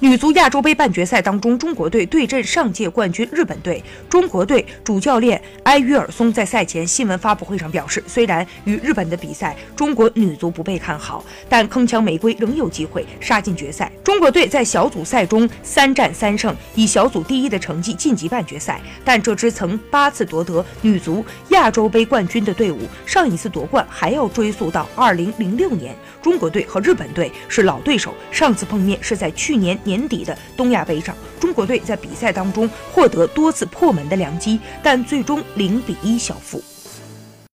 女足亚洲杯半决赛当中，中国队对阵上届冠军日本队。中国队主教练埃约尔松在赛前新闻发布会上表示，虽然与日本的比赛中国女足不被看好，但铿锵玫瑰仍有机会杀进决赛。中国队在小组赛中三战三胜，以小组第一的成绩晋级半决赛。但这支曾八次夺得女足亚洲杯冠军的队伍，上一次夺冠还要追溯到2006年。中国队和日本队是老对手，上次碰面是在去年。年底的东亚杯上，中国队在比赛当中获得多次破门的良机，但最终零比一小负。